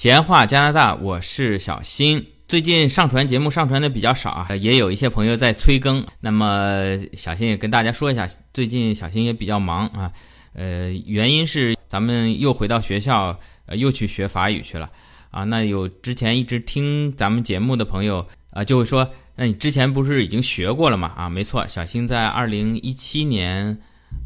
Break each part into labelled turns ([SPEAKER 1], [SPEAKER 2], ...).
[SPEAKER 1] 闲话加拿大，我是小新。最近上传节目上传的比较少啊，也有一些朋友在催更。那么小新也跟大家说一下，最近小新也比较忙啊。呃，原因是咱们又回到学校，呃，又去学法语去了啊。那有之前一直听咱们节目的朋友啊，就会说，那你之前不是已经学过了吗？啊，没错，小新在二零一七年，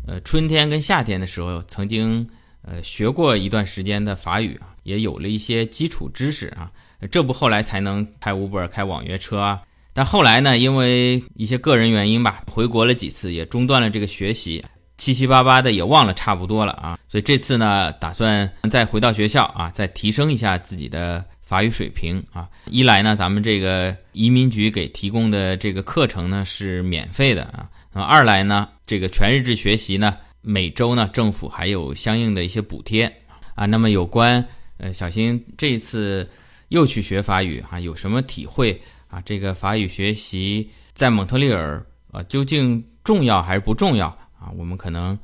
[SPEAKER 1] 呃，春天跟夏天的时候曾经呃学过一段时间的法语啊，也有了一些基础知识啊。这不后来才能开 Uber 开网约车啊。但后来呢，因为一些个人原因吧，回国了几次，也中断了这个学习。七七八八的也忘了差不多了啊，所以这次呢，打算再回到学校啊，再提升一下自己的法语水平啊。一来呢，咱们这个移民局给提供的这个课程呢是免费的啊。二来呢，这个全日制学习呢，每周呢政府还有相应的一些补贴啊。那么有关呃小新这一次又去学法语啊，有什么体会啊？这个法语学习在蒙特利尔啊，究竟重要还是不重要？啊，我们可能，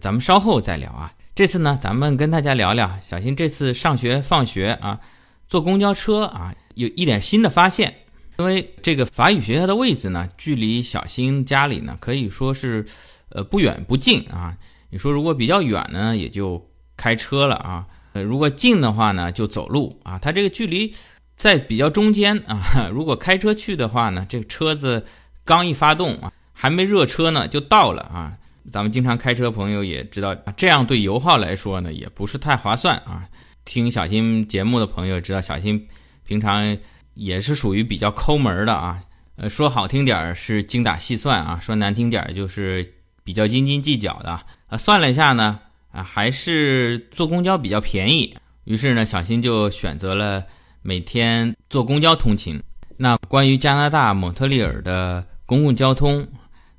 [SPEAKER 1] 咱们稍后再聊啊。这次呢，咱们跟大家聊聊小新这次上学放学啊，坐公交车啊，有一点新的发现。因为这个法语学校的位置呢，距离小新家里呢，可以说是，呃，不远不近啊。你说如果比较远呢，也就开车了啊；呃，如果近的话呢，就走路啊。它这个距离在比较中间啊。如果开车去的话呢，这个车子刚一发动啊，还没热车呢，就到了啊。咱们经常开车朋友也知道，这样对油耗来说呢，也不是太划算啊。听小新节目的朋友知道，小新平常也是属于比较抠门的啊。呃，说好听点儿是精打细算啊，说难听点儿就是比较斤斤计较的啊。算了一下呢，啊，还是坐公交比较便宜。于是呢，小新就选择了每天坐公交通勤。那关于加拿大蒙特利尔的公共交通。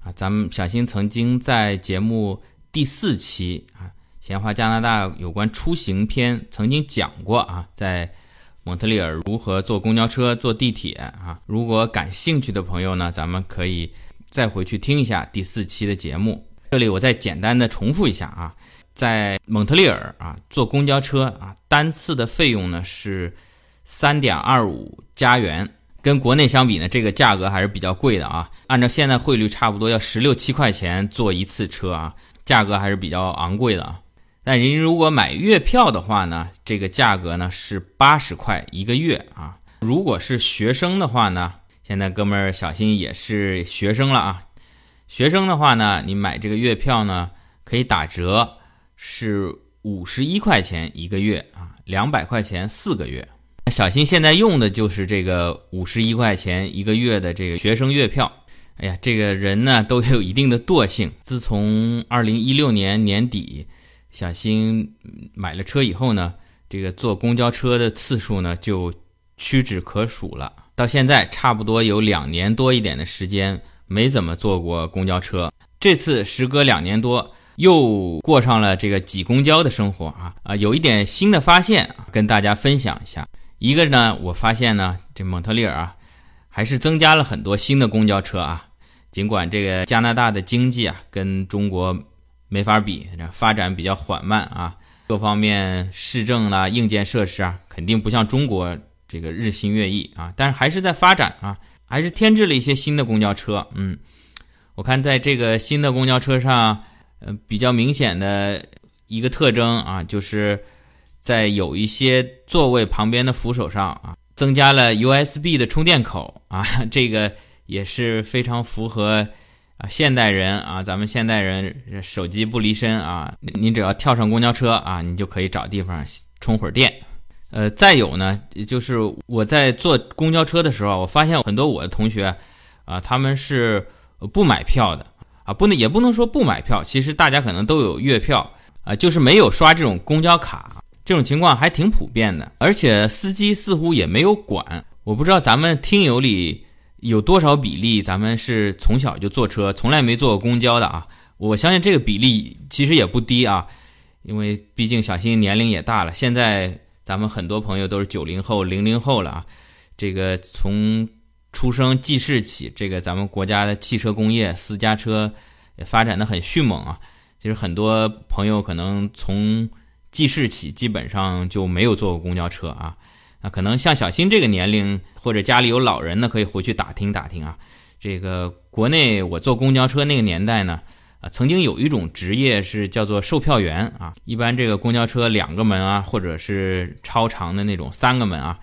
[SPEAKER 1] 啊，咱们小新曾经在节目第四期啊，闲话加拿大有关出行篇曾经讲过啊，在蒙特利尔如何坐公交车、坐地铁啊。如果感兴趣的朋友呢，咱们可以再回去听一下第四期的节目。这里我再简单的重复一下啊，在蒙特利尔啊，坐公交车啊，单次的费用呢是三点二五加元。跟国内相比呢，这个价格还是比较贵的啊。按照现在汇率，差不多要十六七块钱坐一次车啊，价格还是比较昂贵的啊。但您如果买月票的话呢，这个价格呢是八十块一个月啊。如果是学生的话呢，现在哥们儿小新也是学生了啊。学生的话呢，你买这个月票呢可以打折，是五十一块钱一个月啊，两百块钱四个月。小新现在用的就是这个五十一块钱一个月的这个学生月票。哎呀，这个人呢都有一定的惰性。自从二零一六年年底小新买了车以后呢，这个坐公交车的次数呢就屈指可数了。到现在差不多有两年多一点的时间没怎么坐过公交车。这次时隔两年多，又过上了这个挤公交的生活啊啊，有一点新的发现，跟大家分享一下。一个呢，我发现呢，这蒙特利尔啊，还是增加了很多新的公交车啊。尽管这个加拿大的经济啊，跟中国没法比，发展比较缓慢啊，各方面市政啦、硬件设施啊，肯定不像中国这个日新月异啊。但是还是在发展啊，还是添置了一些新的公交车。嗯，我看在这个新的公交车上，呃，比较明显的一个特征啊，就是。在有一些座位旁边的扶手上啊，增加了 USB 的充电口啊，这个也是非常符合啊现代人啊，咱们现代人手机不离身啊，你只要跳上公交车啊，你就可以找地方充会儿电。呃，再有呢，就是我在坐公交车的时候，我发现很多我的同学啊，他们是不买票的啊，不能也不能说不买票，其实大家可能都有月票啊，就是没有刷这种公交卡。这种情况还挺普遍的，而且司机似乎也没有管。我不知道咱们听友里有多少比例，咱们是从小就坐车，从来没坐过公交的啊。我相信这个比例其实也不低啊，因为毕竟小新年龄也大了。现在咱们很多朋友都是九零后、零零后了啊。这个从出生记事起，这个咱们国家的汽车工业、私家车也发展的很迅猛啊。其实很多朋友可能从记事起，基本上就没有坐过公交车啊。那可能像小新这个年龄，或者家里有老人呢，可以回去打听打听啊。这个国内我坐公交车那个年代呢，啊，曾经有一种职业是叫做售票员啊。一般这个公交车两个门啊，或者是超长的那种三个门啊，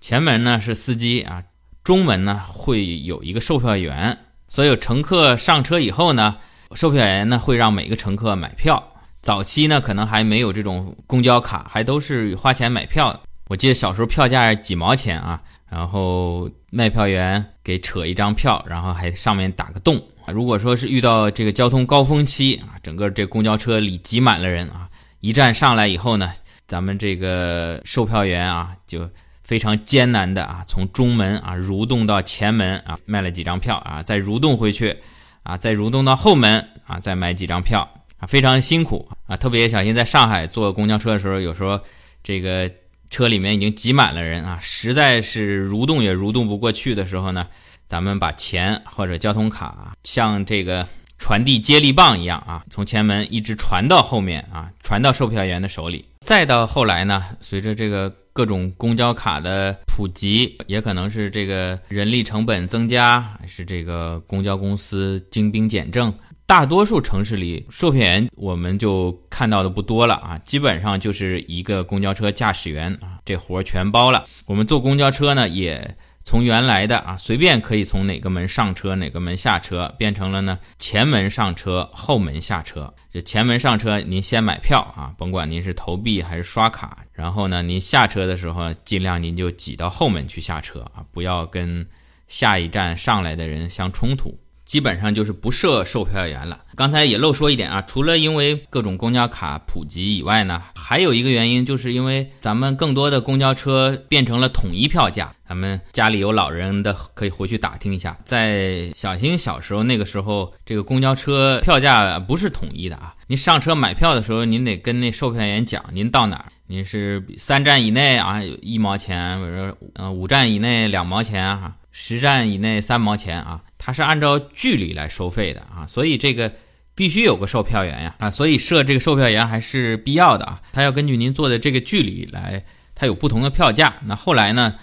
[SPEAKER 1] 前门呢是司机啊，中门呢会有一个售票员。所有乘客上车以后呢，售票员呢会让每个乘客买票。早期呢可能还没有这种公交卡，还都是花钱买票。我记得小时候票价几毛钱啊，然后卖票员给扯一张票，然后还上面打个洞。如果说是遇到这个交通高峰期啊，整个这公交车里挤满了人啊，一站上来以后呢，咱们这个售票员啊就。非常艰难的啊，从中门啊蠕动到前门啊，卖了几张票啊，再蠕动回去啊，再蠕动到后门啊，再买几张票啊，非常辛苦啊。特别小心在上海坐公交车的时候，有时候这个车里面已经挤满了人啊，实在是蠕动也蠕动不过去的时候呢，咱们把钱或者交通卡像这个传递接力棒一样啊，从前门一直传到后面啊，传到售票员的手里。再到后来呢，随着这个。各种公交卡的普及，也可能是这个人力成本增加，还是这个公交公司精兵简政。大多数城市里，售票员我们就看到的不多了啊，基本上就是一个公交车驾驶员啊，这活儿全包了。我们坐公交车呢，也。从原来的啊，随便可以从哪个门上车，哪个门下车，变成了呢前门上车，后门下车。这前门上车，您先买票啊，甭管您是投币还是刷卡。然后呢，您下车的时候，尽量您就挤到后门去下车啊，不要跟下一站上来的人相冲突。基本上就是不设售票员了。刚才也漏说一点啊，除了因为各种公交卡普及以外呢，还有一个原因，就是因为咱们更多的公交车变成了统一票价。咱们家里有老人的可以回去打听一下，在小新小时候那个时候，这个公交车票价不是统一的啊。您上车买票的时候，您得跟那售票员讲，您到哪儿，您是三站以内啊，一毛钱，或者呃五站以内两毛钱啊，十站以内三毛钱啊。它是按照距离来收费的啊，所以这个必须有个售票员呀啊，所以设这个售票员还是必要的啊。他要根据您坐的这个距离来，它有不同的票价。那后来呢，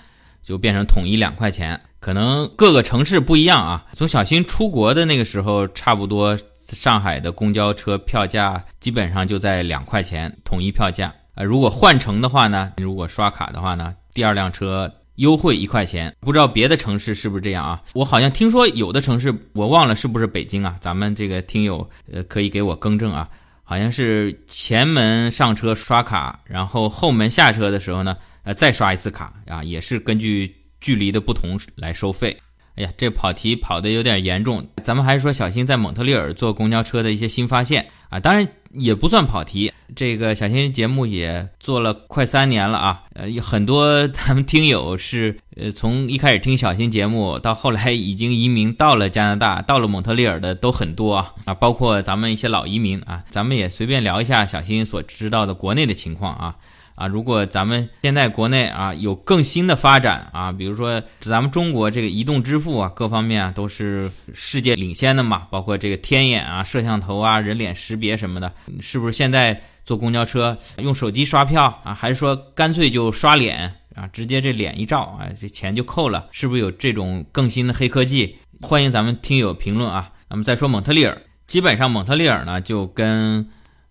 [SPEAKER 1] 就变成统一两块钱，可能各个城市不一样啊。从小新出国的那个时候，差不多上海的公交车票价基本上就在两块钱统一票价啊。如果换乘的话呢，如果刷卡的话呢，第二辆车。优惠一块钱，不知道别的城市是不是这样啊？我好像听说有的城市，我忘了是不是北京啊？咱们这个听友呃可以给我更正啊，好像是前门上车刷卡，然后后门下车的时候呢，呃再刷一次卡啊，也是根据距离的不同来收费。哎呀，这跑题跑的有点严重，咱们还是说小新在蒙特利尔坐公交车的一些新发现啊，当然也不算跑题。这个小新节目也做了快三年了啊，呃，很多咱们听友是呃从一开始听小新节目到后来已经移民到了加拿大，到了蒙特利尔的都很多啊，啊，包括咱们一些老移民啊，咱们也随便聊一下小新所知道的国内的情况啊。啊，如果咱们现在国内啊有更新的发展啊，比如说咱们中国这个移动支付啊，各方面啊都是世界领先的嘛，包括这个天眼啊、摄像头啊、人脸识别什么的，是不是现在坐公交车用手机刷票啊，还是说干脆就刷脸啊，直接这脸一照啊，这钱就扣了？是不是有这种更新的黑科技？欢迎咱们听友评论啊。那么再说蒙特利尔，基本上蒙特利尔呢就跟。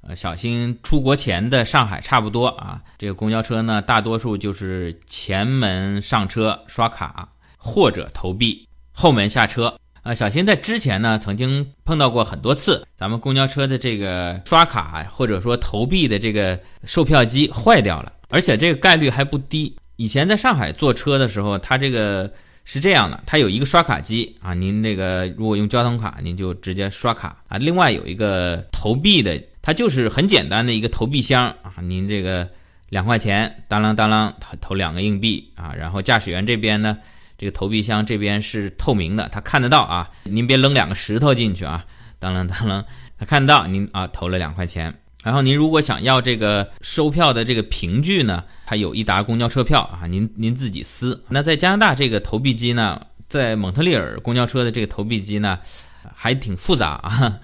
[SPEAKER 1] 呃，小新出国前的上海差不多啊。这个公交车呢，大多数就是前门上车刷卡或者投币，后门下车。啊，小新在之前呢，曾经碰到过很多次，咱们公交车的这个刷卡或者说投币的这个售票机坏掉了，而且这个概率还不低。以前在上海坐车的时候，它这个是这样的，它有一个刷卡机啊，您这个如果用交通卡，您就直接刷卡啊。另外有一个投币的。它就是很简单的一个投币箱啊，您这个两块钱，当啷当啷投投两个硬币啊，然后驾驶员这边呢，这个投币箱这边是透明的，他看得到啊，您别扔两个石头进去啊，当啷当啷，他看得到您啊投了两块钱，然后您如果想要这个收票的这个凭据呢，它有一沓公交车票啊，您您自己撕。那在加拿大这个投币机呢，在蒙特利尔公交车的这个投币机呢，还挺复杂啊。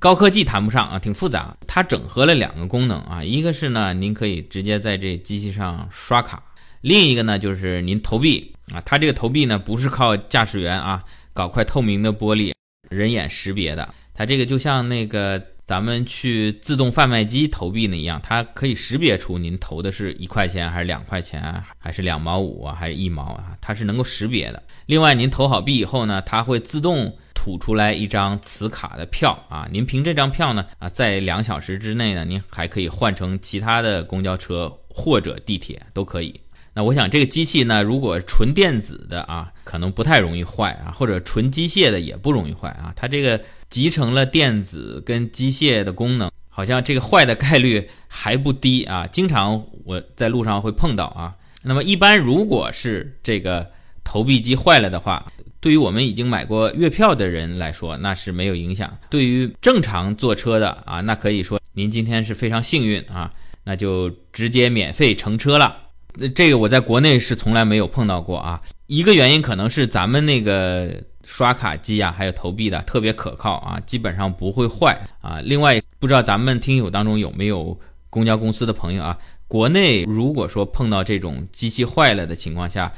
[SPEAKER 1] 高科技谈不上啊，挺复杂。它整合了两个功能啊，一个是呢，您可以直接在这机器上刷卡；另一个呢，就是您投币啊。它这个投币呢，不是靠驾驶员啊搞块透明的玻璃人眼识别的，它这个就像那个咱们去自动贩卖机投币那一样，它可以识别出您投的是一块钱还是两块钱，还是两毛五啊，还是一毛啊，它是能够识别的。另外，您投好币以后呢，它会自动。吐出来一张磁卡的票啊，您凭这张票呢啊，在两小时之内呢，您还可以换成其他的公交车或者地铁都可以。那我想这个机器呢，如果纯电子的啊，可能不太容易坏啊，或者纯机械的也不容易坏啊。它这个集成了电子跟机械的功能，好像这个坏的概率还不低啊。经常我在路上会碰到啊。那么一般如果是这个投币机坏了的话，对于我们已经买过月票的人来说，那是没有影响。对于正常坐车的啊，那可以说您今天是非常幸运啊，那就直接免费乘车了。那这个我在国内是从来没有碰到过啊。一个原因可能是咱们那个刷卡机啊，还有投币的特别可靠啊，基本上不会坏啊。另外，不知道咱们听友当中有没有公交公司的朋友啊？国内如果说碰到这种机器坏了的情况下，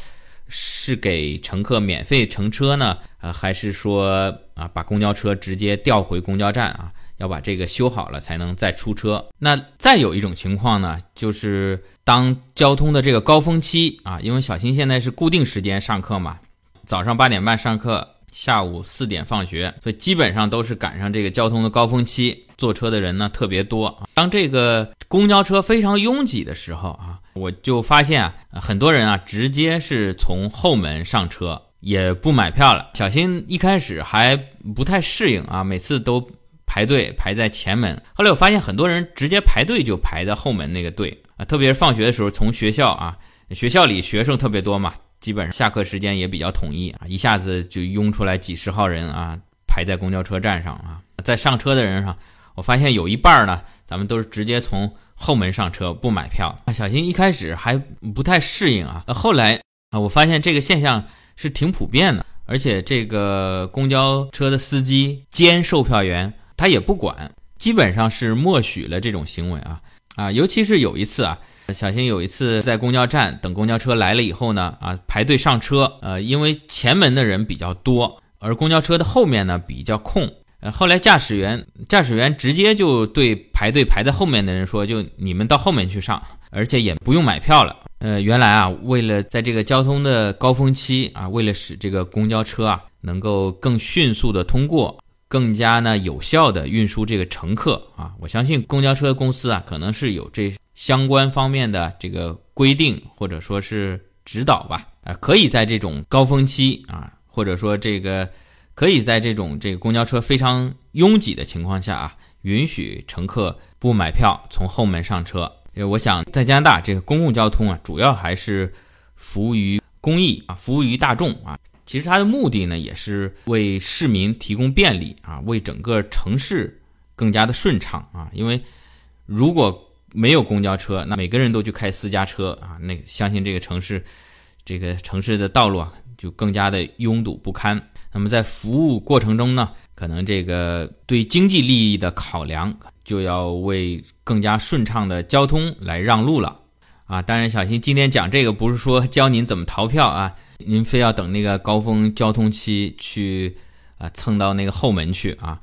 [SPEAKER 1] 是给乘客免费乘车呢，啊，还是说啊，把公交车直接调回公交站啊？要把这个修好了才能再出车。那再有一种情况呢，就是当交通的这个高峰期啊，因为小新现在是固定时间上课嘛，早上八点半上课，下午四点放学，所以基本上都是赶上这个交通的高峰期，坐车的人呢特别多。当这个公交车非常拥挤的时候啊。我就发现啊，很多人啊，直接是从后门上车，也不买票了。小新一开始还不太适应啊，每次都排队排在前门。后来我发现很多人直接排队就排在后门那个队啊，特别是放学的时候，从学校啊，学校里学生特别多嘛，基本上下课时间也比较统一啊，一下子就拥出来几十号人啊，排在公交车站上啊，在上车的人上，我发现有一半呢，咱们都是直接从。后门上车不买票啊，小新一开始还不太适应啊，后来啊，我发现这个现象是挺普遍的，而且这个公交车的司机兼售票员他也不管，基本上是默许了这种行为啊啊，尤其是有一次啊，小新有一次在公交站等公交车来了以后呢啊，排队上车，呃，因为前门的人比较多，而公交车的后面呢比较空。呃，后来驾驶员驾驶员直接就对排队排在后面的人说：“就你们到后面去上，而且也不用买票了。”呃，原来啊，为了在这个交通的高峰期啊，为了使这个公交车啊能够更迅速的通过，更加呢有效的运输这个乘客啊，我相信公交车公司啊可能是有这相关方面的这个规定或者说是指导吧，啊，可以在这种高峰期啊，或者说这个。可以在这种这个公交车非常拥挤的情况下啊，允许乘客不买票从后门上车。我想在加拿大这个公共交通啊，主要还是服务于公益啊，服务于大众啊。其实它的目的呢，也是为市民提供便利啊，为整个城市更加的顺畅啊。因为如果没有公交车，那每个人都去开私家车啊，那相信这个城市这个城市的道路啊，就更加的拥堵不堪。那么在服务过程中呢，可能这个对经济利益的考量，就要为更加顺畅的交通来让路了啊！当然，小新今天讲这个不是说教您怎么逃票啊，您非要等那个高峰交通期去啊蹭到那个后门去啊，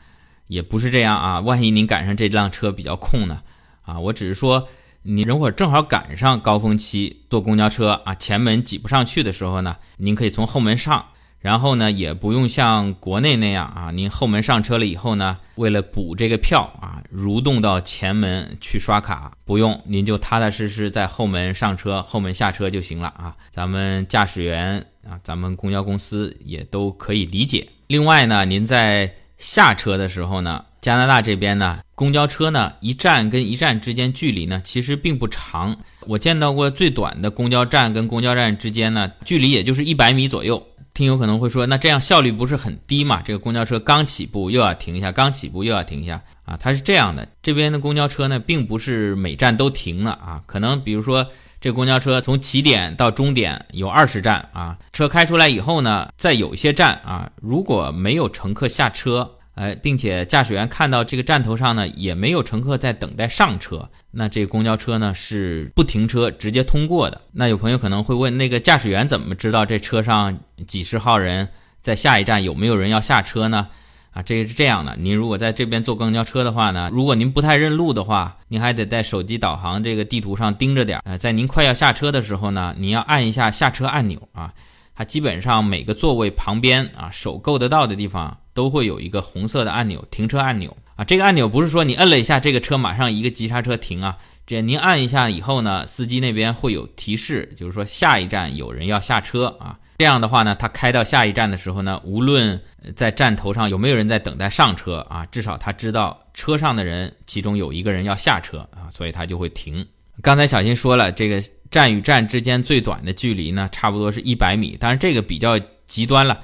[SPEAKER 1] 也不是这样啊。万一您赶上这辆车比较空呢啊，我只是说你如果正好赶上高峰期坐公交车啊，前门挤不上去的时候呢，您可以从后门上。然后呢，也不用像国内那样啊，您后门上车了以后呢，为了补这个票啊，蠕动到前门去刷卡，不用，您就踏踏实实在后门上车，后门下车就行了啊。咱们驾驶员啊，咱们公交公司也都可以理解。另外呢，您在下车的时候呢，加拿大这边呢，公交车呢一站跟一站之间距离呢其实并不长，我见到过最短的公交站跟公交站之间呢距离也就是一百米左右。听友可能会说，那这样效率不是很低嘛？这个公交车刚起步又要停一下，刚起步又要停一下啊！它是这样的，这边的公交车呢，并不是每站都停了啊。可能比如说，这公交车从起点到终点有二十站啊，车开出来以后呢，在有一些站啊，如果没有乘客下车呃，并且驾驶员看到这个站头上呢也没有乘客在等待上车，那这公交车呢是不停车直接通过的。那有朋友可能会问，那个驾驶员怎么知道这车上几十号人在下一站有没有人要下车呢？啊，这个是这样的，您如果在这边坐公交车的话呢，如果您不太认路的话，您还得在手机导航这个地图上盯着点儿。呃，在您快要下车的时候呢，您要按一下下车按钮啊。它基本上每个座位旁边啊，手够得到的地方都会有一个红色的按钮，停车按钮啊。这个按钮不是说你摁了一下，这个车马上一个急刹车停啊。这您按一下以后呢，司机那边会有提示，就是说下一站有人要下车啊。这样的话呢，他开到下一站的时候呢，无论在站头上有没有人在等待上车啊，至少他知道车上的人其中有一个人要下车啊，所以他就会停。刚才小新说了，这个站与站之间最短的距离呢，差不多是一百米。当然这个比较极端了，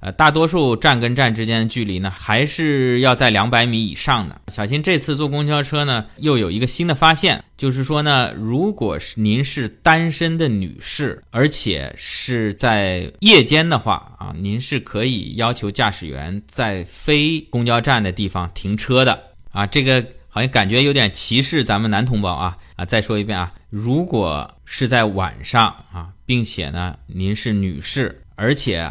[SPEAKER 1] 呃，大多数站跟站之间的距离呢，还是要在两百米以上的。小新这次坐公交车呢，又有一个新的发现，就是说呢，如果是您是单身的女士，而且是在夜间的话啊，您是可以要求驾驶员在非公交站的地方停车的啊，这个。好像感觉有点歧视咱们男同胞啊啊！再说一遍啊，如果是在晚上啊，并且呢您是女士，而且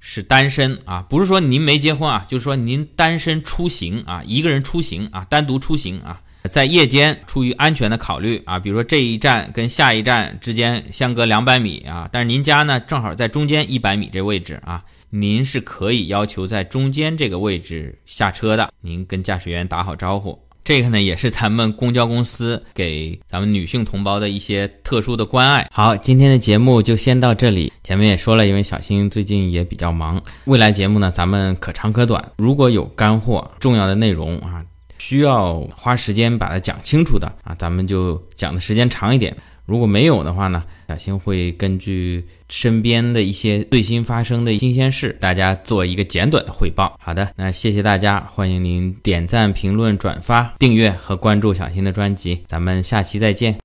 [SPEAKER 1] 是单身啊，不是说您没结婚啊，就是说您单身出行啊，一个人出行啊，单独出行啊，在夜间出于安全的考虑啊，比如说这一站跟下一站之间相隔两百米啊，但是您家呢正好在中间一百米这位置啊，您是可以要求在中间这个位置下车的，您跟驾驶员打好招呼。这个呢，也是咱们公交公司给咱们女性同胞的一些特殊的关爱。好，今天的节目就先到这里。前面也说了，因为小新最近也比较忙，未来节目呢，咱们可长可短。如果有干货、重要的内容啊，需要花时间把它讲清楚的啊，咱们就讲的时间长一点。如果没有的话呢，小新会根据身边的一些最新发生的新鲜事，大家做一个简短的汇报。好的，那谢谢大家，欢迎您点赞、评论、转发、订阅和关注小新的专辑，咱们下期再见。